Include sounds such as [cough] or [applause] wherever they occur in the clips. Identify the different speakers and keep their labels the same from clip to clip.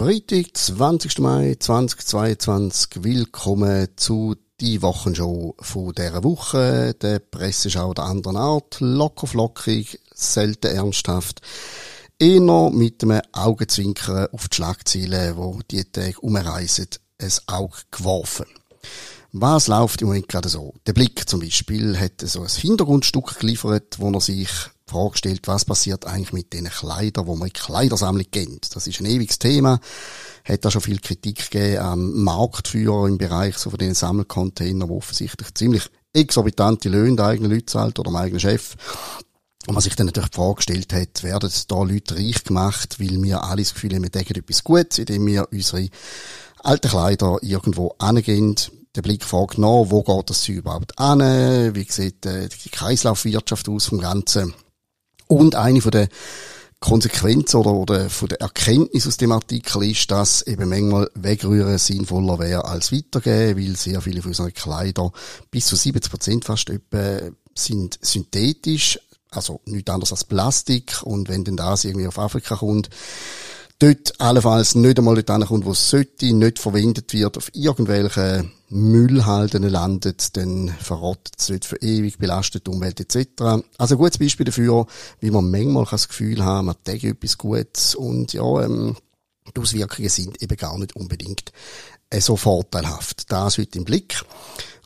Speaker 1: Freitag, 20. Mai 2022. Willkommen zu die Wochenshow von dieser Woche. Der Presseschau der anderen Art. Locker flockig, selten ernsthaft. Eher mit einem Augenzwinkern auf die Schlagzeilen, die diese Tage umreisen, ein Auge geworfen. Was läuft im Moment gerade so? Der Blick zum Beispiel hat so ein Hintergrundstück geliefert, wo er sich die Frage stellt, was passiert eigentlich mit den Kleidern, wo man in Kleidersammlung kennt. Das ist ein ewiges Thema. Hat da schon viel Kritik gegeben am Marktführer im Bereich so von den Sammelcontainern, wo offensichtlich ziemlich exorbitante Löhne der eigenen Leute zahlt oder dem eigenen Chef. Und man sich dann natürlich die Frage gestellt hat, werden da Leute reich gemacht, weil wir alle das Gefühl haben, wir denken etwas Gutes, indem wir unsere alten Kleider irgendwo angehen, den Blick fragt nach, wo geht das überhaupt an, wie sieht äh, die Kreislaufwirtschaft aus vom Ganzen. Und eine von der Konsequenzen oder, oder von der Erkenntnis aus dem Artikel ist, dass eben manchmal wegrühren sinnvoller wäre als weitergeben, weil sehr viele von unseren Kleider, bis zu 70 Prozent fast etwa, sind synthetisch, also nichts anderes als Plastik. Und wenn denn das irgendwie auf Afrika kommt, dort allenfalls nicht einmal dort ankommt, wo es sollte, nicht verwendet wird, auf irgendwelchen Müllhalden landet, dann verrottet es dort für ewig, belastet die Umwelt etc. Also ein gutes Beispiel dafür, wie man manchmal das Gefühl haben, man denkt etwas Gutes und ja, ähm, die Auswirkungen sind eben gar nicht unbedingt äh, so vorteilhaft. Das heute im Blick.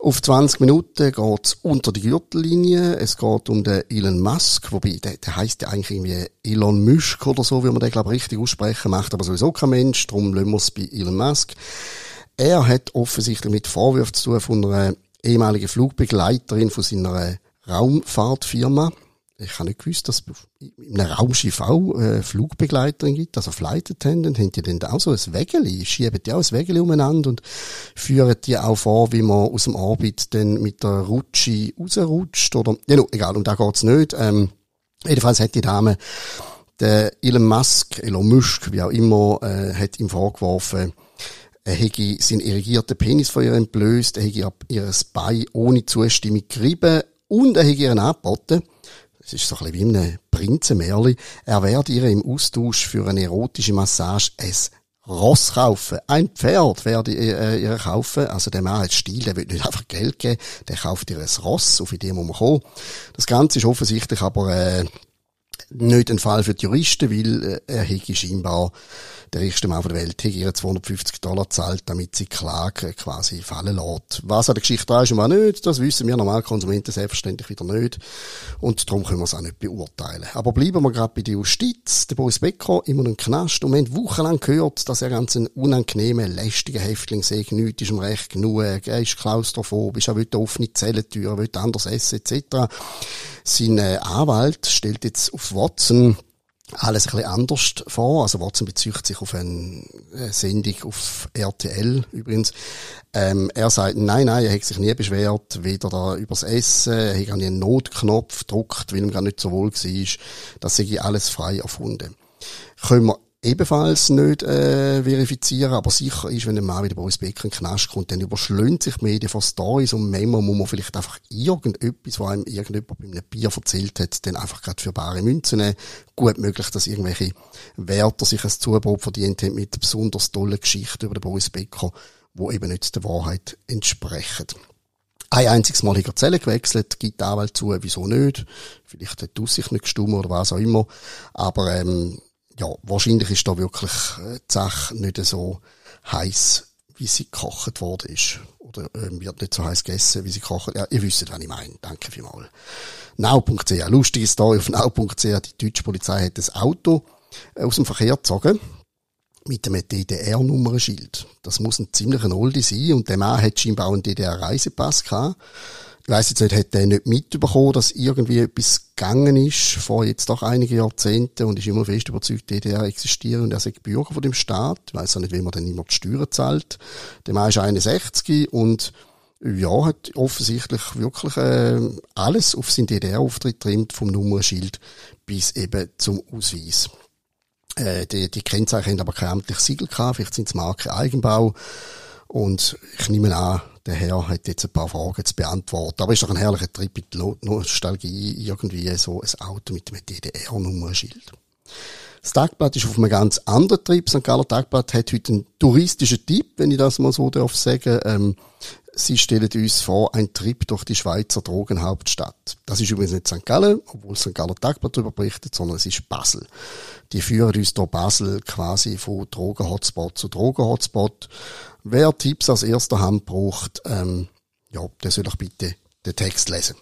Speaker 1: Auf 20 Minuten geht's unter die Gürtellinie. Es geht um den Elon Musk, wobei der, der heisst ja eigentlich irgendwie Elon Musk oder so, wie man den glaube richtig aussprechen macht, aber sowieso kein Mensch. Darum lassen wir es bei Elon Musk. Er hat offensichtlich mit Vorwürfen zu tun von einer ehemaligen Flugbegleiterin von seiner Raumfahrtfirma ich habe nicht gewusst, dass es in einem Raumschiff auch äh, Flugbegleiterin gibt, also Flight Attendant, haben die dann auch so ein Wägeli, schieben die auch ein Wägeli umeinander und führen die auch vor, wie man aus dem Orbit dann mit der Rutsche rausrutscht oder, ja, no, egal, um da geht's nicht. Ähm, jedenfalls hat die Dame, der Elon Musk, Elon Musk, wie auch immer, äh, hat ihm vorgeworfen, er hätte seinen irrigierten Penis von ihr entblößt, er hätte ihr Bein ohne Zustimmung gerieben und er hätte ihr angeboten, es ist so ein bisschen wie ein Prinzenmärli, er werde ihr im Austausch für eine erotische Massage ein Ross kaufen. Ein Pferd werde äh, ihr kaufen. Also der Mann hat Stil, der will nicht [laughs] einfach Geld geben, der kauft ihr ein Ross, auf die muss man kommen. Das Ganze ist offensichtlich aber äh, nicht ein Fall für die Juristen, weil äh, er hätte scheinbar der reichste Mann der Welt, hätte ihr 250 Dollar zahlt, damit sie Klage quasi fallen lässt. Was an der Geschichte da ist und was nicht, das wissen wir normal Konsumenten selbstverständlich wieder nicht. Und darum können wir es auch nicht beurteilen. Aber bleiben wir gerade bei der Justiz. Der Boris Becker, immer noch im Knast. Und wir haben wochenlang gehört, dass er ganz ein unangenehmer, lästiger Häftling sei. Nichts ist ihm recht genug. Er ist klaustrophobisch, er will offene Zellentür, er will anders essen, etc. Sein äh, Anwalt stellt jetzt auf Watson alles ein bisschen anders vor. Also Watson bezieht sich auf eine Sendung auf RTL übrigens. Ähm, er sagt, nein, nein, er hat sich nie beschwert, weder da übers Essen, er hat auch nie einen Notknopf gedruckt, weil ihm gar nicht so wohl war. Das sei alles frei erfunden. Können wir ebenfalls nicht äh, verifizieren, aber sicher ist, wenn ein Mann wie der Boris Becker in den Knast kommt, dann überschlönt sich die Medien von Stories und manchmal muss man vielleicht einfach irgendetwas, was einem irgendjemand bei einem Bier erzählt hat, dann einfach gerade für bare Münzen nehmen. Gut möglich, dass irgendwelche Wärter sich ein Zubrot verdient haben mit besonders tollen Geschichten über den Boris Becker, wo eben nicht der Wahrheit entsprechen. Ein einziges Mal hat er Zelle gewechselt, gibt die Anwalt zu, wieso nicht. Vielleicht hat die Aussicht nicht gestummt oder was auch immer. Aber ähm, ja, wahrscheinlich ist da wirklich äh, die Sache nicht so heiß, wie sie gekocht worden ist. Oder ähm, wird nicht so heiß gegessen, wie sie gekocht Ja, ihr wisst, was ich meine. Danke vielmals. Now.ch. Lustige Story auf Now.ch. Die deutsche Polizei hat das Auto äh, aus dem Verkehr gezogen. Mit einem DDR-Nummernschild. Das muss ein ziemlicher Oldie sein. Und der Mann hat scheinbar einen DDR-Reisepass gehabt weiss nicht, hat er nicht mitbekommen, dass irgendwie etwas gegangen ist vor jetzt doch einigen Jahrzehnten und ist immer fest überzeugt, DDR existiert und er sei Bürger von dem Staat. Weiss auch nicht, wie man dann immer die Steuern zahlt. Der Mann ist 61 und ja, hat offensichtlich wirklich äh, alles auf seinen DDR-Auftritt trimmt, vom Nummernschild bis eben zum Ausweis. Äh, die, die Kennzeichen haben aber kein amtliches Siegel gehabt, vielleicht sind es Marke Eigenbau. Und ich nehme an, der Herr hat jetzt ein paar Fragen zu beantworten. Aber ist doch ein herrlicher Trip in die Nostalgie, irgendwie so ein Auto mit einem DDR-Nummernschild. Das Tagblatt ist auf einem ganz anderen Trip. St. Galler Tagblatt hat heute einen touristischen Tipp, wenn ich das mal so darf sagen. Ähm, Sie stellen uns vor, ein Trip durch die Schweizer Drogenhauptstadt. Das ist übrigens nicht St. Gallen, obwohl St. Galler Tagblatt darüber berichtet, sondern es ist Basel. Die führen uns durch Basel quasi von Drogenhotspot zu Drogenhotspot. Wer Tipps aus erster Hand braucht, ähm, ja, der soll doch bitte den Text lesen.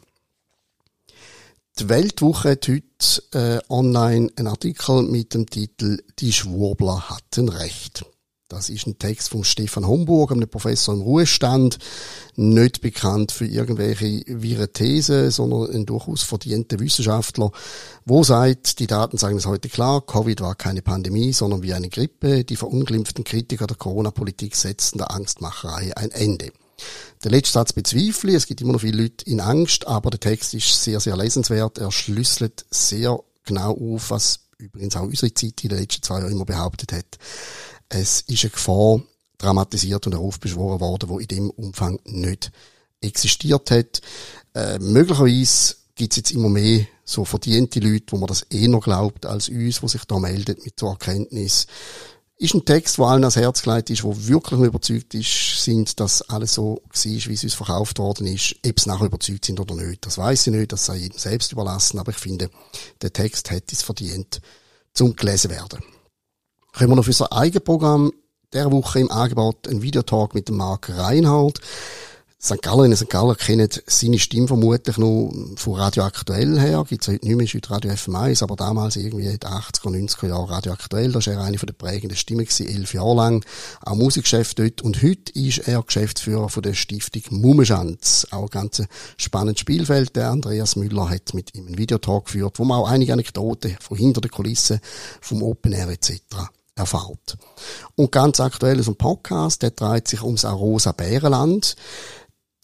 Speaker 1: Die Weltwoche hat heute äh, online einen Artikel mit dem Titel Die Schwurbler hatten Recht. Das ist ein Text von Stefan Homburg, einem Professor im Ruhestand, nicht bekannt für irgendwelche wirre Thesen, sondern ein durchaus verdienter Wissenschaftler, wo sagt, die Daten sagen es heute klar, Covid war keine Pandemie, sondern wie eine Grippe. Die verunglimpften Kritiker der Corona-Politik setzten der Angstmacherei ein Ende. Der letzte Satz bezweifle. Es gibt immer noch viele Leute in Angst, aber der Text ist sehr, sehr lesenswert. Er schlüsselt sehr genau auf, was übrigens auch unsere Zeit in den letzten zwei Jahren immer behauptet hat. Es ist eine Gefahr dramatisiert und heraufbeschworen worden, wo in dem Umfang nicht existiert hat. Äh, möglicherweise gibt es jetzt immer mehr so verdiente Leute, wo man das eh noch glaubt als uns, wo sich da meldet mit so Erkenntnis ist ein Text, der allen ans Herz gelegt ist, wo wirklich überzeugt ist, sind, dass alles so war, wie es uns verkauft worden ist. Ob sie nachher überzeugt sind oder nicht, das weiß ich nicht, das sei jedem selbst überlassen, aber ich finde, der Text hätte es verdient, zum gelesen werden. Kommen wir noch für unser Eigenprogramm der Woche im Angebot ein Videotalk mit dem Marc Reinhardt. St. Galler in St. Galler kennen seine Stimme vermutlich noch von Radio Aktuell her. Gibt's heute nicht mehr, ist heute Radio FM1, aber damals irgendwie in den 80er, 90er Jahren Radio Aktuell. Da war er eine der prägenden Stimmen gewesen, elf Jahre lang. Auch Musikchef dort. Und heute ist er Geschäftsführer von der Stiftung Mummenschanz. Auch ein ganz spannendes Spielfeld. Der Andreas Müller hat mit ihm einen Videotalk geführt, wo man auch einige Anekdoten von hinter den Kulissen vom Open Air etc erfahrt. Und ganz aktuell ist ein Podcast, der dreht sich ums Arosa Bärenland.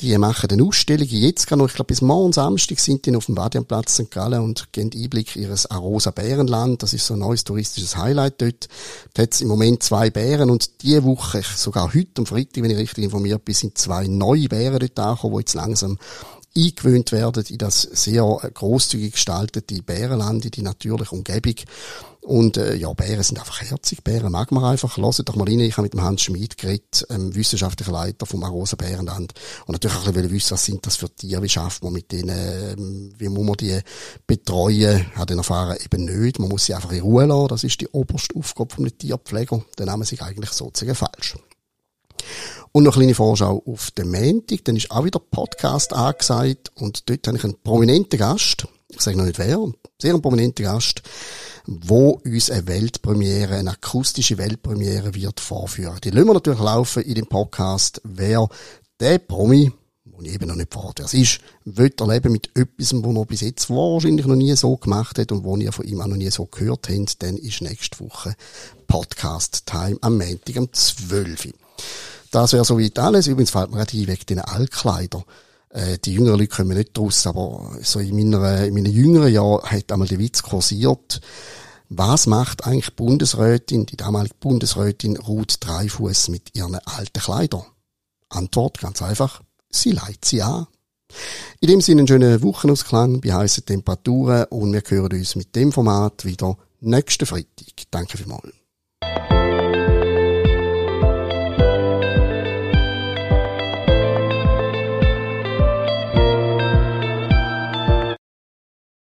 Speaker 1: Die machen eine Ausstellung jetzt gerade noch, ich glaube bis morgen Samstag sind die auf dem Vadianplatz St. Gallen und geben Einblick ihres Arosa Bärenland. Das ist so ein neues touristisches Highlight dort. Da hat im Moment zwei Bären und diese Woche, sogar heute am Freitag, wenn ich richtig informiert bin, sind zwei neue Bären dort angekommen, die jetzt langsam eingewöhnt werden in das sehr großzügig gestaltete Bärenland, in die natürliche Umgebung. Und äh, ja, Bären sind einfach herzig. Bären mag man einfach. Hört doch mal rein. Ich habe mit dem Hans Schmid geredet, ähm, wissenschaftlicher Leiter vom Arosa Bärenland. Und natürlich auch ein bisschen wissen, was sind das für Tiere, wie schafft man mit denen, ähm, wie muss man die betreuen. Hat den erfahren eben nicht. Man muss sie einfach in Ruhe lassen. Das ist die oberste Aufgabe vom Tierpfleger. Der Name sich eigentlich sozusagen falsch. Und noch eine kleine Vorschau auf den Montag. Dann ist auch wieder Podcast angesagt. Und dort habe ich einen prominenten Gast. Ich sage noch nicht wer. Sehr prominenten Gast wo uns eine Weltpremiere, eine akustische Weltpremiere wird vorführen. Die lassen wir natürlich laufen in dem Podcast. Wer der Promi, wo ich eben noch nicht verrate, wer es ist, will erleben mit etwas, was er bis jetzt wahrscheinlich noch nie so gemacht hat und wo ihr von ihm auch noch nie so gehört habt, dann ist nächste Woche Podcast Time am Montag um 12 Das wäre soweit alles. Übrigens fällt mir gerade ein, wegen den Altkleider. Äh, die jüngeren Leute kommen nicht draus, aber so in meiner, in meinen jüngeren Jahren hat einmal der Witz kursiert. Was macht eigentlich Bundesrätin, die damalige Bundesrätin Ruth Dreifuss mit ihren alten Kleidern? Antwort ganz einfach. Sie leiht sie an. In dem Sinne einen schönen Wochenausklang bei heißen Temperaturen und wir hören uns mit dem Format wieder nächsten Freitag. Danke vielmals.